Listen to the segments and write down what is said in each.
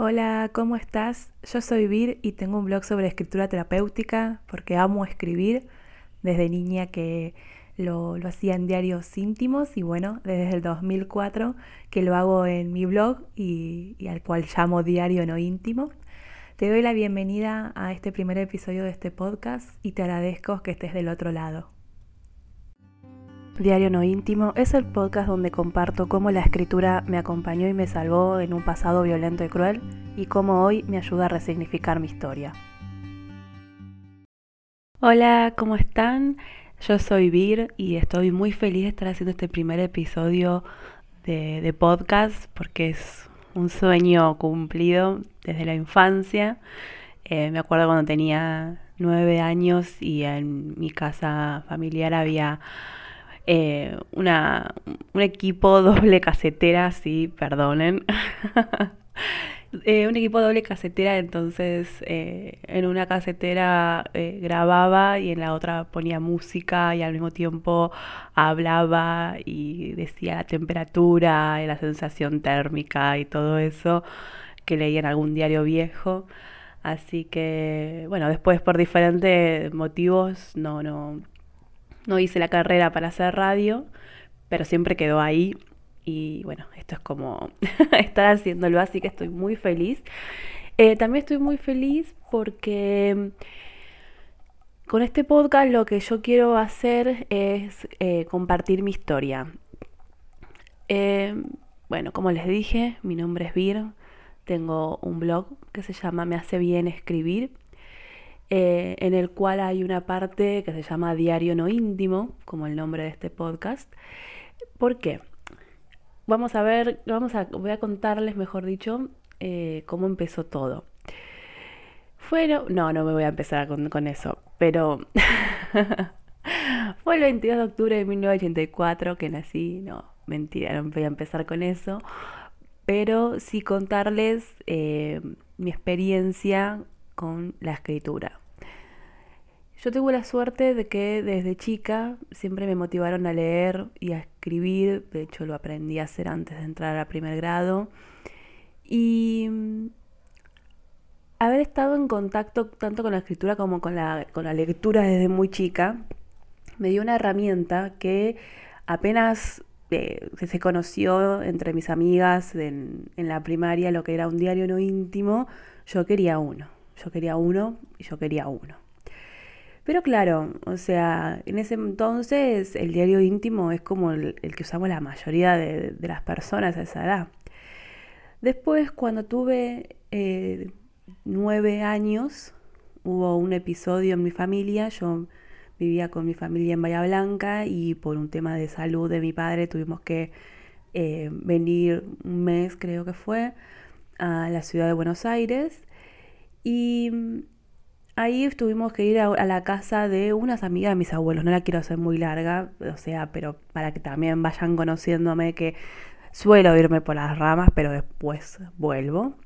Hola, ¿cómo estás? Yo soy Vir y tengo un blog sobre escritura terapéutica porque amo escribir desde niña que lo, hacía en diarios íntimos y bueno, desde el 2004 que lo hago en mi blog y, y al cual llamo Diario No Íntimo. Te doy la bienvenida a este primer episodio de este podcast y te agradezco que estés del otro lado. Diario No Íntimo es el podcast donde comparto cómo la escritura me acompañó y me salvó en un pasado violento y cruel y cómo hoy me ayuda a resignificar mi historia. Hola, ¿cómo están? Yo soy Vir y estoy muy feliz de estar haciendo este primer episodio de, podcast porque es un sueño cumplido desde la infancia. Eh, me acuerdo cuando tenía nueve años y en mi casa familiar había eh, una, un equipo doble casetera, sí, perdonen. Eh, un equipo doble casetera, entonces eh, en una casetera grababa y en la otra ponía música y al mismo tiempo hablaba y decía la temperatura y la sensación térmica y todo eso que leía en algún diario viejo. Así que, bueno, después por diferentes motivos no, no, no hice la carrera para hacer radio, pero siempre quedó ahí. Y bueno, esto es como estar haciéndolo, así que estoy muy feliz. Eh, también estoy muy feliz porque con este podcast lo que yo quiero hacer es eh, compartir mi historia. Eh, bueno, como les dije, mi nombre es Vir, tengo un blog que se llama Me hace bien escribir eh, en el cual hay una parte que se llama Diario No Íntimo, como el nombre de este podcast. ¿Por qué? Vamos a ver, vamos a, voy a contarles, mejor dicho, eh, cómo empezó todo. Fueron, no, no me voy a empezar con, con eso, pero fue el 22 de octubre de 1984 que nací, no, mentira, no voy a empezar con eso, pero sí contarles eh, mi experiencia con la escritura. Yo tuve la suerte de que desde chica siempre me motivaron a leer y a escribir, de hecho lo aprendí a hacer antes de entrar a primer grado, y mm, haber estado en contacto tanto con la escritura como con la, con la lectura desde muy chica, me dio una herramienta que apenas eh, se conoció entre mis amigas en, en la primaria, lo que era un diario no íntimo, yo quería uno. Yo quería uno y yo quería uno. Pero claro, o sea, en ese entonces el diario íntimo es como el, que usamos la mayoría de, las personas a esa edad. Después, cuando tuve eh, nueve años, hubo un episodio en mi familia. Yo vivía con mi familia en Bahía Blanca y por un tema de salud de mi padre tuvimos que eh, venir un mes, creo que fue, a la ciudad de Buenos Aires. Y ahí tuvimos que ir a, la casa de unas amigas de mis abuelos. No la quiero hacer muy larga, o sea, pero para que también vayan conociéndome que suelo irme por las ramas, pero después vuelvo.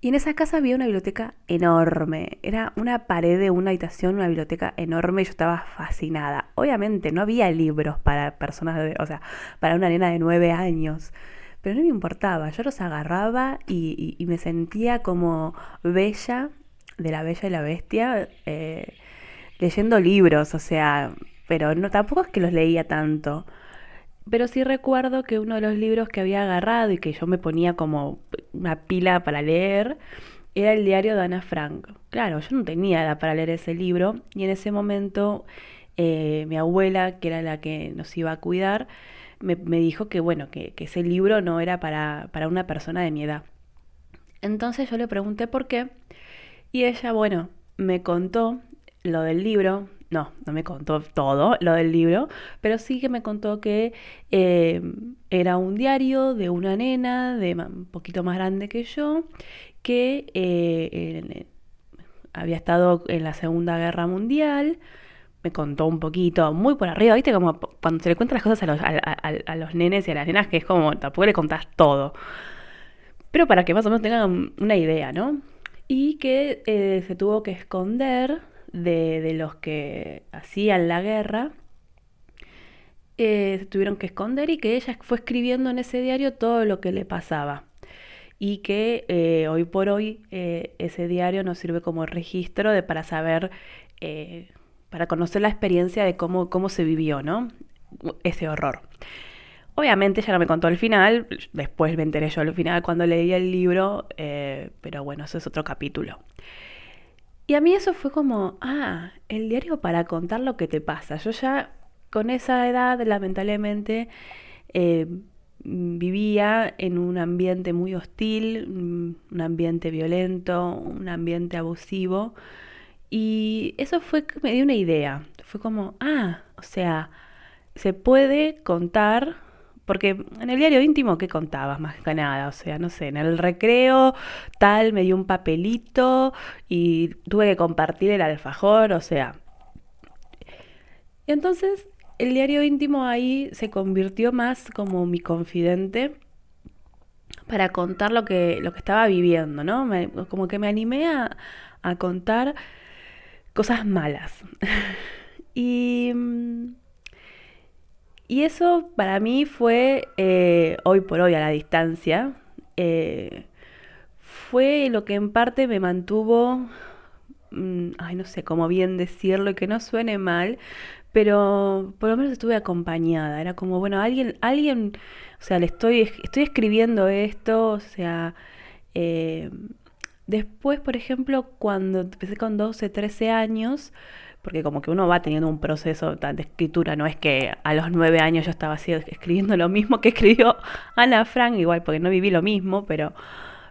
Y en esa casa había una biblioteca enorme. Era una pared de una habitación, una biblioteca enorme. Y yo estaba fascinada. Obviamente no había libros para personas de, o sea, para una nena de nueve años pero no me importaba, yo los agarraba y, me sentía como bella de la bella y la bestia eh, leyendo libros, o sea, pero no tampoco es que los leía tanto. Pero sí recuerdo que uno de los libros que había agarrado y que yo me ponía como una pila para leer era el diario de Ana Frank. Claro, yo no tenía edad para leer ese libro y en ese momento eh, mi abuela, que era la que nos iba a cuidar, me, dijo que bueno, que, ese libro no era para, para una persona de mi edad. Entonces yo le pregunté por qué y ella, bueno, me contó lo del libro, no, no me contó todo lo del libro, pero sí que me contó que eh, era un diario de una nena de un poquito más grande que yo, que eh, había estado en la Segunda Guerra Mundial, me contó un poquito, muy por arriba, ¿viste? Como cuando se le cuentan las cosas a los, a, los nenes y a las nenas, que es como, tampoco le contás todo. Pero para que más o menos tengan una idea, ¿no? Y que eh, se tuvo que esconder de, los que hacían la guerra. Eh, se tuvieron que esconder y que ella fue escribiendo en ese diario todo lo que le pasaba. y que eh, hoy por hoy ese diario nos sirve como registro de, para saber, para conocer la experiencia de cómo, cómo se vivió, ¿no? Ese horror. Obviamente ya no me contó el final, después me enteré yo al final cuando leí el libro, pero bueno, eso es otro capítulo. Y a mí eso fue como, ah, el diario para contar lo que te pasa. Yo ya con esa edad, lamentablemente, Mm, vivía en un ambiente muy hostil, mm, un ambiente violento, un ambiente abusivo. Y eso fue que me dio una idea. Fue como, ah, o sea, se puede contar, porque en el diario íntimo, ¿qué contabas más que nada? O sea, no sé, en el recreo tal me dio un papelito y tuve que compartir el alfajor, o sea. Y entonces el diario íntimo ahí se convirtió más como mi confidente para contar lo que, lo que estaba viviendo, ¿no? como que me animé a, contar cosas malas. y, y eso para mí fue, eh, hoy por hoy a la distancia, eh, fue lo que en parte me mantuvo, mm, ay no sé cómo bien decirlo y que no suene mal, pero por lo menos estuve acompañada. Era como, bueno, alguien, alguien, o sea, le estoy, estoy escribiendo esto, o sea, eh, después, por ejemplo, cuando empecé con 12, 13 años, porque como que uno va teniendo un proceso de escritura, no es que a los 9 años yo estaba así escribiendo lo mismo que escribió Ana Frank, igual porque no viví lo mismo, pero,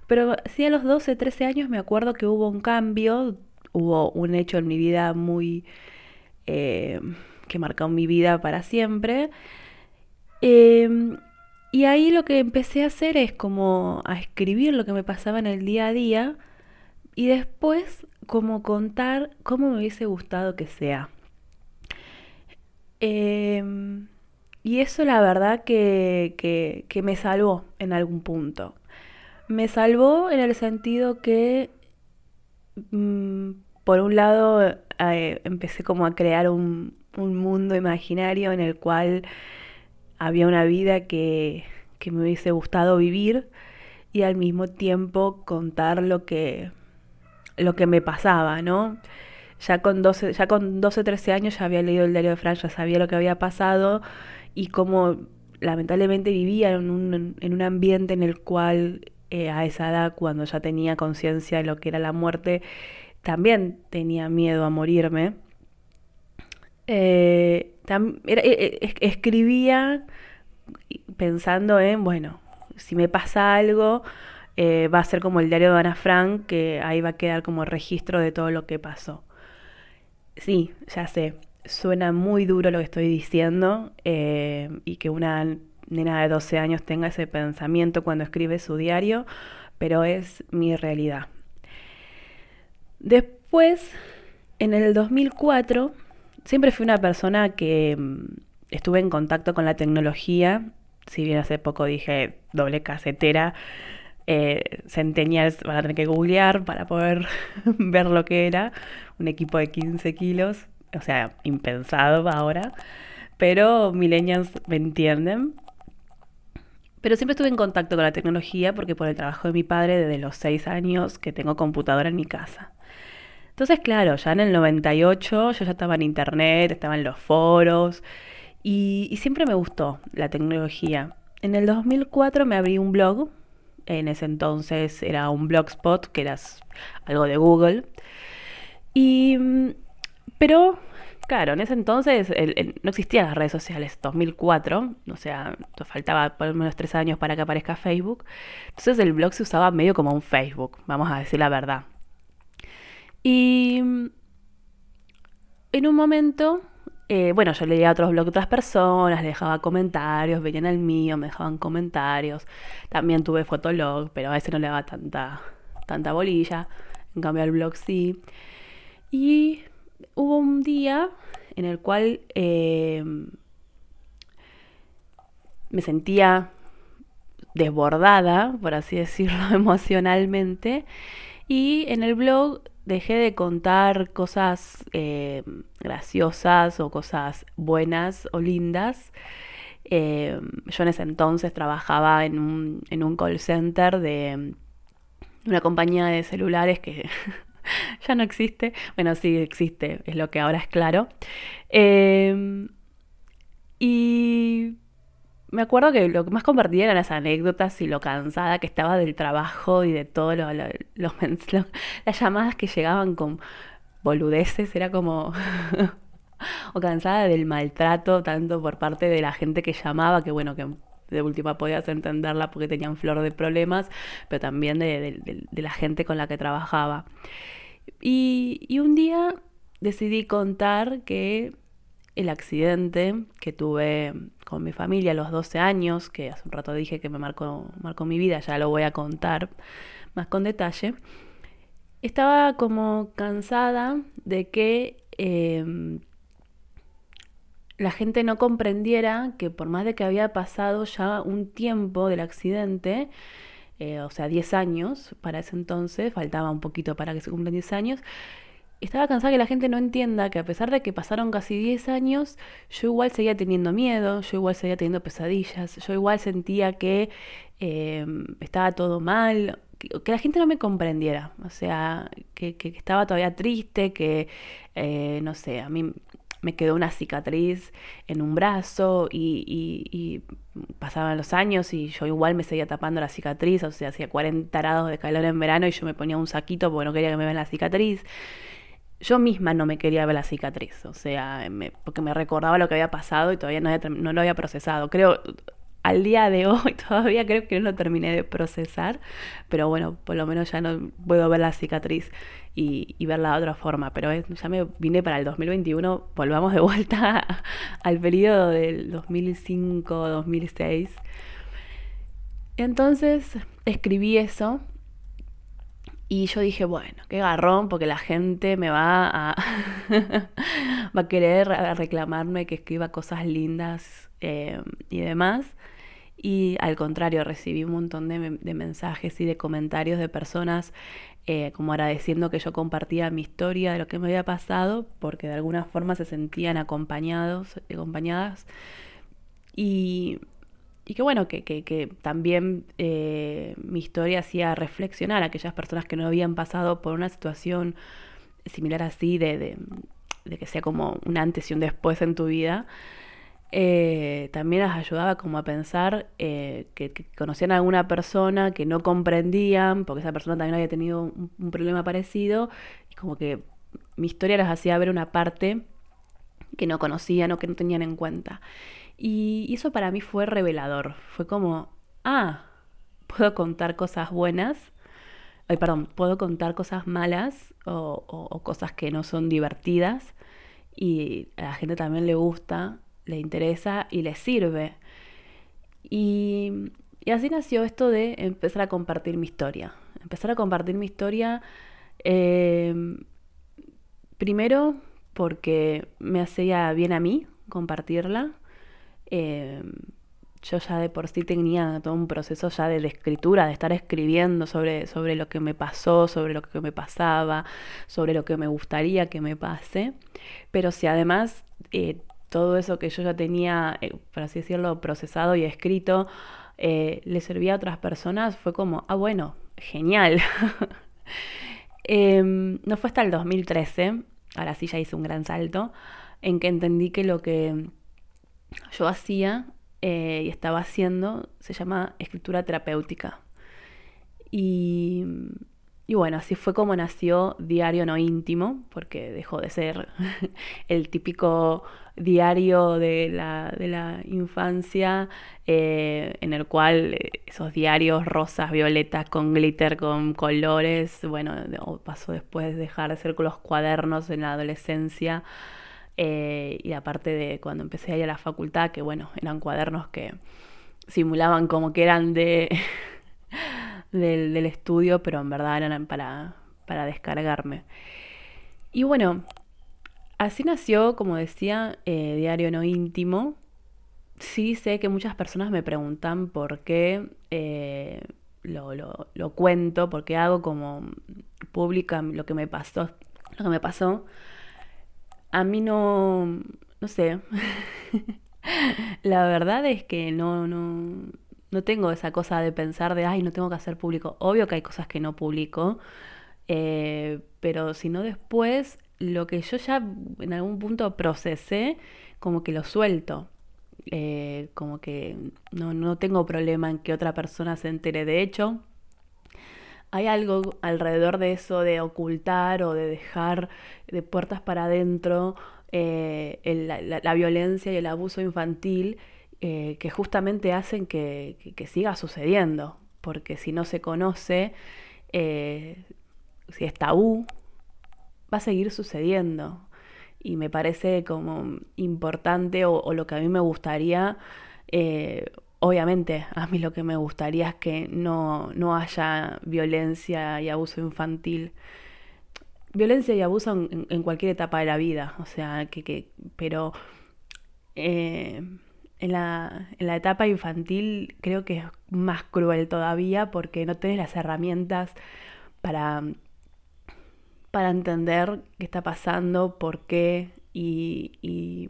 pero sí a los 12, 13 años me acuerdo que hubo un cambio, hubo un hecho en mi vida muy... Eh, que marcó mi vida para siempre. Em, y ahí lo que empecé a hacer es como a escribir lo que me pasaba en el día a día y después como contar cómo me hubiese gustado que sea. Em, y eso la verdad que, que, me salvó en algún punto. Me salvó en el sentido que, mm, por un lado, eh, empecé como a crear un, un mundo imaginario en el cual había una vida que, me hubiese gustado vivir y al mismo tiempo contar lo que, lo que me pasaba, ¿no? Ya con 12, ya con 12, 13 años ya había leído el diario de Fran, ya sabía lo que había pasado y cómo lamentablemente vivía en un, en un ambiente en el cual eh, a esa edad, cuando ya tenía conciencia de lo que era la muerte, también tenía miedo a morirme. Eh, eh, eh, escribía pensando en, bueno, si me pasa algo, va a ser como el diario de Ana Frank, que ahí va a quedar como registro de todo lo que pasó. Sí, ya sé, suena muy duro lo que estoy diciendo y que una nena de 12 años tenga ese pensamiento cuando escribe su diario, pero es mi realidad. Después, en el 2004, siempre fui una persona que mm, estuve en contacto con la tecnología, si bien hace poco dije doble casetera, eh, centennials van a tener que googlear para poder ver lo que era un equipo de 15 kilos, o sea, impensado ahora, pero millennials me entienden. Pero siempre estuve en contacto con la tecnología porque por el trabajo de mi padre desde los 6 años que tengo computadora en mi casa. Entonces, claro, ya en el 98 yo ya estaba en internet, estaba en los foros y, siempre me gustó la tecnología. En el 2004 me abrí un blog, en ese entonces era un blogspot, que era algo de Google. Y, pero, claro, en ese entonces no existían las redes sociales, 2004, o sea, faltaba por lo menos tres años para que aparezca Facebook. Entonces el blog se usaba medio como un Facebook, vamos a decir la verdad. Y en un momento, eh, bueno, yo leía otros blogs de otras personas, dejaba comentarios, venían al mío, me dejaban comentarios. También tuve fotolog, pero a veces no le daba tanta, tanta bolilla. En cambio, al blog sí. Y hubo un día en el cual eh, me sentía desbordada, por así decirlo, emocionalmente. Y en el blog dejé de contar cosas eh, graciosas o cosas buenas o lindas Eh, yo en ese entonces trabajaba en un, en un call center de una compañía de celulares que ya no existe. Bueno, sí existe, es lo que ahora es claro. Eh, y me acuerdo que lo que más compartía eran las anécdotas y lo cansada que estaba del trabajo y de todo lo, los las llamadas que llegaban con boludeces, era como o cansada del maltrato tanto por parte de la gente que llamaba, que bueno, que de última podías entenderla porque tenían flor de problemas, pero también de, la gente con la que trabajaba. Y un día decidí contar que el accidente que tuve con mi familia a los 12 años, que hace un rato dije que me marcó, marcó mi vida, ya lo voy a contar más con detalle, estaba como cansada de que em, la gente no comprendiera que por más de que había pasado ya un tiempo del accidente, eh, o sea, 10 años para ese entonces, faltaba un poquito para que se cumplan 10 años, estaba cansada que la gente no entienda que a pesar de que pasaron casi 10 años, yo igual seguía teniendo miedo, yo igual seguía teniendo pesadillas, yo igual sentía que em, estaba todo mal, que, la gente no me comprendiera, o sea, que, estaba todavía triste, que, eh, no sé, a mí me quedó una cicatriz en un brazo y, pasaban los años y yo igual me seguía tapando la cicatriz, o sea, hacía 40 grados de calor en verano y yo me ponía un saquito porque no quería que me vean la cicatriz yo misma no me quería ver la cicatriz, o sea, porque me recordaba lo que había pasado y todavía no, no, lo había procesado. Creo, al día de hoy todavía creo que no lo terminé de procesar, pero bueno, por lo menos ya no puedo ver la cicatriz y, verla de otra forma. Pero ya me vine para el 2021, volvamos de vuelta al periodo del 2005-2006. Entonces escribí eso y yo dije, bueno, qué garrón, porque la gente me va a, va a querer reclamarme que escriba cosas lindas eh, y demás. Y al contrario, recibí un montón de, mensajes y de comentarios de personas eh, como agradeciendo que yo compartía mi historia de lo que me había pasado, porque de alguna forma se sentían acompañados, acompañadas. Y y que bueno, que, que, también eh, mi historia hacía reflexionar a aquellas personas que no habían pasado por una situación similar así, de, de, que sea como un antes y un después en tu vida, eh, también las ayudaba como a pensar eh, que, conocían a alguna persona que no comprendían, porque esa persona también había tenido un, un problema parecido, y como que mi historia les hacía ver una parte que no conocían o que no tenían en cuenta. Y eso para mí fue revelador. Fue como, ah, puedo contar cosas buenas. Ay, perdón, puedo contar cosas malas o, cosas que no son divertidas. Y a la gente también le gusta, le interesa y le sirve. Y, así nació esto de empezar a compartir mi historia. Empezar a compartir mi historia. Em, primero porque me hacía bien a mí compartirla eh, yo ya de por sí tenía todo un proceso ya de, escritura, de estar escribiendo sobre, sobre lo que me pasó, sobre lo que me pasaba, sobre lo que me gustaría que me pase. Pero si además eh, todo eso que yo ya tenía, eh, por así decirlo, procesado y escrito, le servía a otras personas, fue como, ah, bueno, genial. Em, no fue hasta el 2013, ahora sí ya hice un gran salto, en que entendí que lo que yo hacía eh, y estaba haciendo se llama escritura terapéutica. Y, bueno, así fue como nació Diario No Íntimo, porque dejó de ser el típico diario de la, infancia, eh, en el cual eh, esos diarios rosas, violetas, con glitter, con colores, bueno, pasó después de dejar de ser con los cuadernos en la adolescencia eh, y aparte de cuando empecé a ir a la facultad, que bueno, eran cuadernos que simulaban como que eran de del, estudio, pero en verdad eran para, para descargarme. Y bueno, así nació, como decía, eh, Diario No Íntimo. Sí sé que muchas personas me preguntan por qué eh, lo, lo, lo, cuento, por qué hago como pública lo que me pasó, lo que me pasó a mí no, no sé, La verdad es que no, no, no tengo esa cosa de pensar de, ay, no tengo que hacer público. Obvio que hay cosas que no publico, eh, pero si no después, lo que yo ya en algún punto procesé, como que lo suelto. Eh, como que no, no tengo problema en que otra persona se entere. De hecho, hay algo alrededor de eso de ocultar o de dejar de puertas para adentro eh, la, violencia y el abuso infantil eh, que justamente hacen que, siga sucediendo, porque si no se conoce, eh, si es tabú, va a seguir sucediendo. Y me parece como importante o, lo que a mí me gustaría, obviamente a mí lo que me gustaría es que no, no haya violencia y abuso infantil. Violencia y abuso en, cualquier etapa de la vida, o sea, que, pero eh, en, la, en, la, etapa infantil creo que es más cruel todavía porque no tienes las herramientas para, para entender qué está pasando, por qué y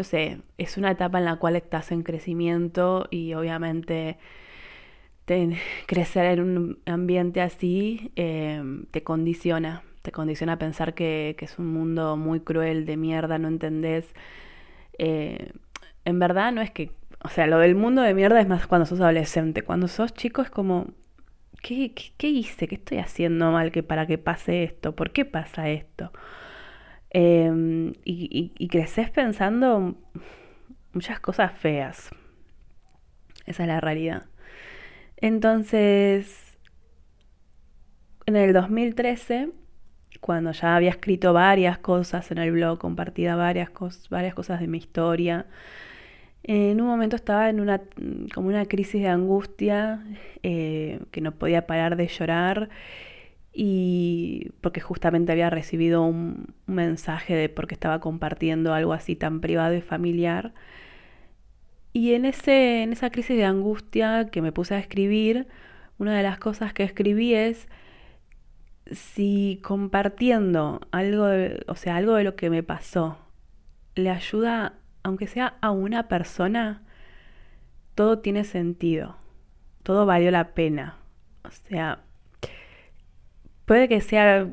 no sé, es una etapa en la cual estás en crecimiento y obviamente crecer en un ambiente así em, te condiciona, te condiciona a pensar que, es un mundo muy cruel, de mierda, no entendés. Eh, en verdad no es que, o sea, lo del mundo de mierda es más cuando sos adolescente, cuando sos chico es como, ¿qué, qué, hice? ¿Qué estoy haciendo mal que para que pase esto? ¿Por qué pasa esto? Em, y, y creces pensando muchas cosas feas. Esa es la realidad. Entonces, en el 2013, cuando ya había escrito varias cosas en el blog, compartida varias, varias cosas de mi historia, en un momento estaba en una como una crisis de angustia eh, que no podía parar de llorar y porque justamente había recibido un, mensaje de porque estaba compartiendo algo así tan privado y familiar y en, ese, en esa crisis de angustia que me puse a escribir, una de las cosas que escribí es si compartiendo algo de, o sea, algo de lo que me pasó le ayuda, aunque sea a una persona, todo tiene sentido, todo valió la pena. O sea, puede que sea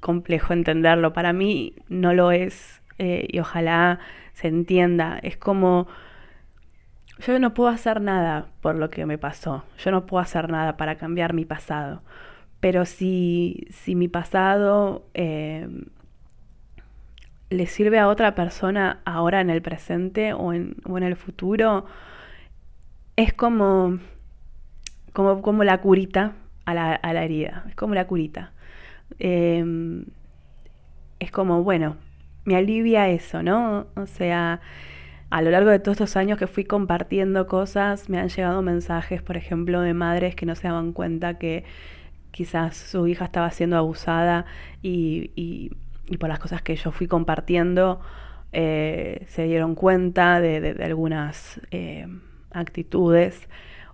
complejo entenderlo, para mí no lo es eh, y ojalá se entienda. Es como yo no puedo hacer nada por lo que me pasó, yo no puedo hacer nada para cambiar mi pasado, pero si, si mi pasado eh, le sirve a otra persona ahora en el presente o en, o en el futuro, es como, como, como la curita a la, herida, es como la curita. Em, es como, bueno, me alivia eso, ¿no? O sea, a lo largo de todos estos años que fui compartiendo cosas, me han llegado mensajes, por ejemplo, de madres que no se daban cuenta que quizás su hija estaba siendo abusada y, por las cosas que yo fui compartiendo eh, se dieron cuenta de, algunas eh, actitudes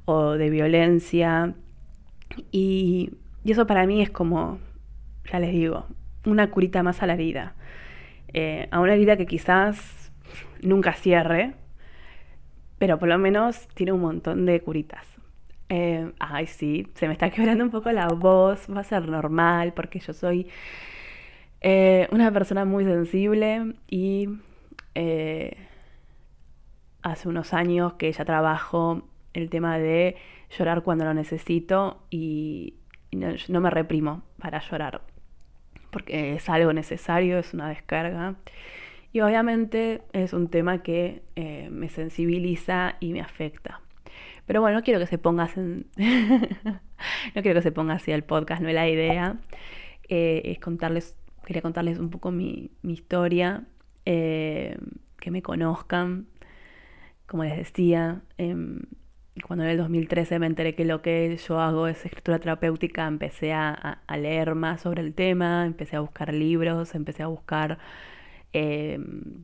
o de violencia. Y, eso para mí es como, ya les digo, una curita más a la herida. Eh, a una herida que quizás nunca cierre, pero por lo menos tiene un montón de curitas. Eh, ay, sí, se me está quebrando un poco la voz, va a ser normal porque yo soy eh, una persona muy sensible y hace unos años que ya trabajo el tema de llorar cuando lo necesito y, no me reprimo para llorar porque es algo necesario, es una descarga. Y obviamente es un tema que eh, me sensibiliza y me afecta. Pero bueno, no quiero que se ponga en... no quiero que se ponga así el podcast, no es la idea. Eh, es contarles, quería contarles un poco mi, historia, eh, que me conozcan. Como les decía, em, cuando en el 2013 me enteré que lo que yo hago es escritura terapéutica, empecé a leer más sobre el tema, empecé a buscar libros, empecé a buscar eh,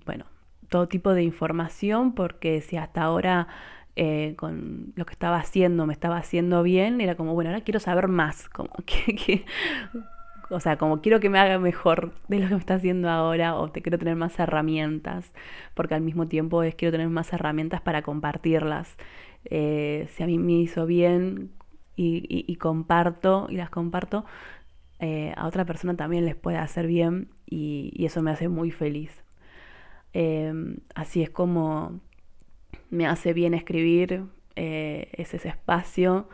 bueno, todo tipo de información, porque si hasta ahora eh, con lo que estaba haciendo me estaba haciendo bien, era como, bueno, ahora quiero saber más, como, o sea, como quiero que me haga mejor de lo que me está haciendo ahora o te quiero tener más herramientas, porque al mismo tiempo es quiero tener más herramientas para compartirlas. Eh, si a mí me hizo bien y, comparto y las comparto, eh, a otra persona también les puede hacer bien y, eso me hace muy feliz. Em, así es como me hace bien escribir, eh, es ese espacio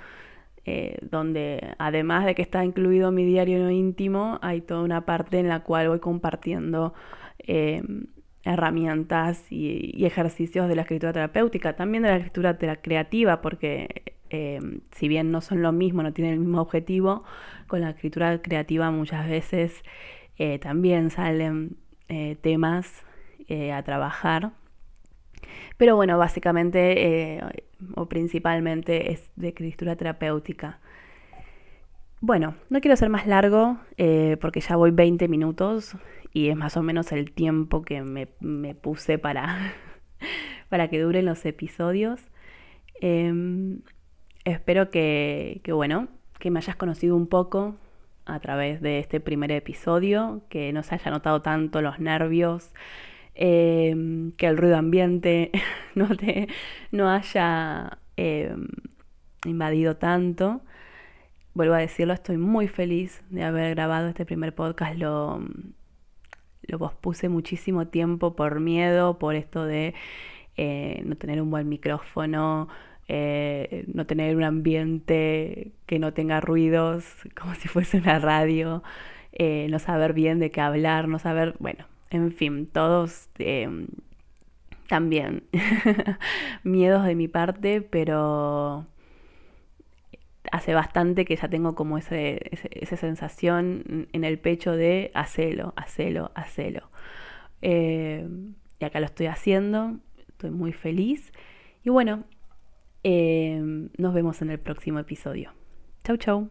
donde además de que está incluido mi diario no íntimo, hay toda una parte en la cual voy compartiendo em, herramientas y, ejercicios de la escritura terapéutica, también de la escritura creativa, porque em, si bien no son lo mismo, no tienen el mismo objetivo, con la escritura creativa muchas veces eh, también salen eh, temas a trabajar pero bueno, básicamente eh, o principalmente es de escritura terapéutica. Bueno, no quiero ser más largo eh, porque ya voy 20 minutos y es más o menos el tiempo que me, puse para, para que duren los episodios. Em, espero que, bueno, que me hayas conocido un poco a través de este primer episodio, que no se haya notado tanto los nervios, Em, que el ruido ambiente no, te, no haya em, invadido tanto. Vuelvo a decirlo, estoy muy feliz de haber grabado este primer podcast. Lo, lo pospuse muchísimo tiempo por miedo, por esto de eh, no tener un buen micrófono, eh, no tener un ambiente que no tenga ruidos, como si fuese una radio, eh, no saber bien de qué hablar, no saber, bueno, en fin, todos em, también miedos de mi parte, pero hace bastante que ya tengo como ese, esa sensación en el pecho de hacelo, hacelo, hacelo. Em, y acá lo estoy haciendo, estoy muy feliz. Y bueno, em, nos vemos en el próximo episodio. Chau, chau.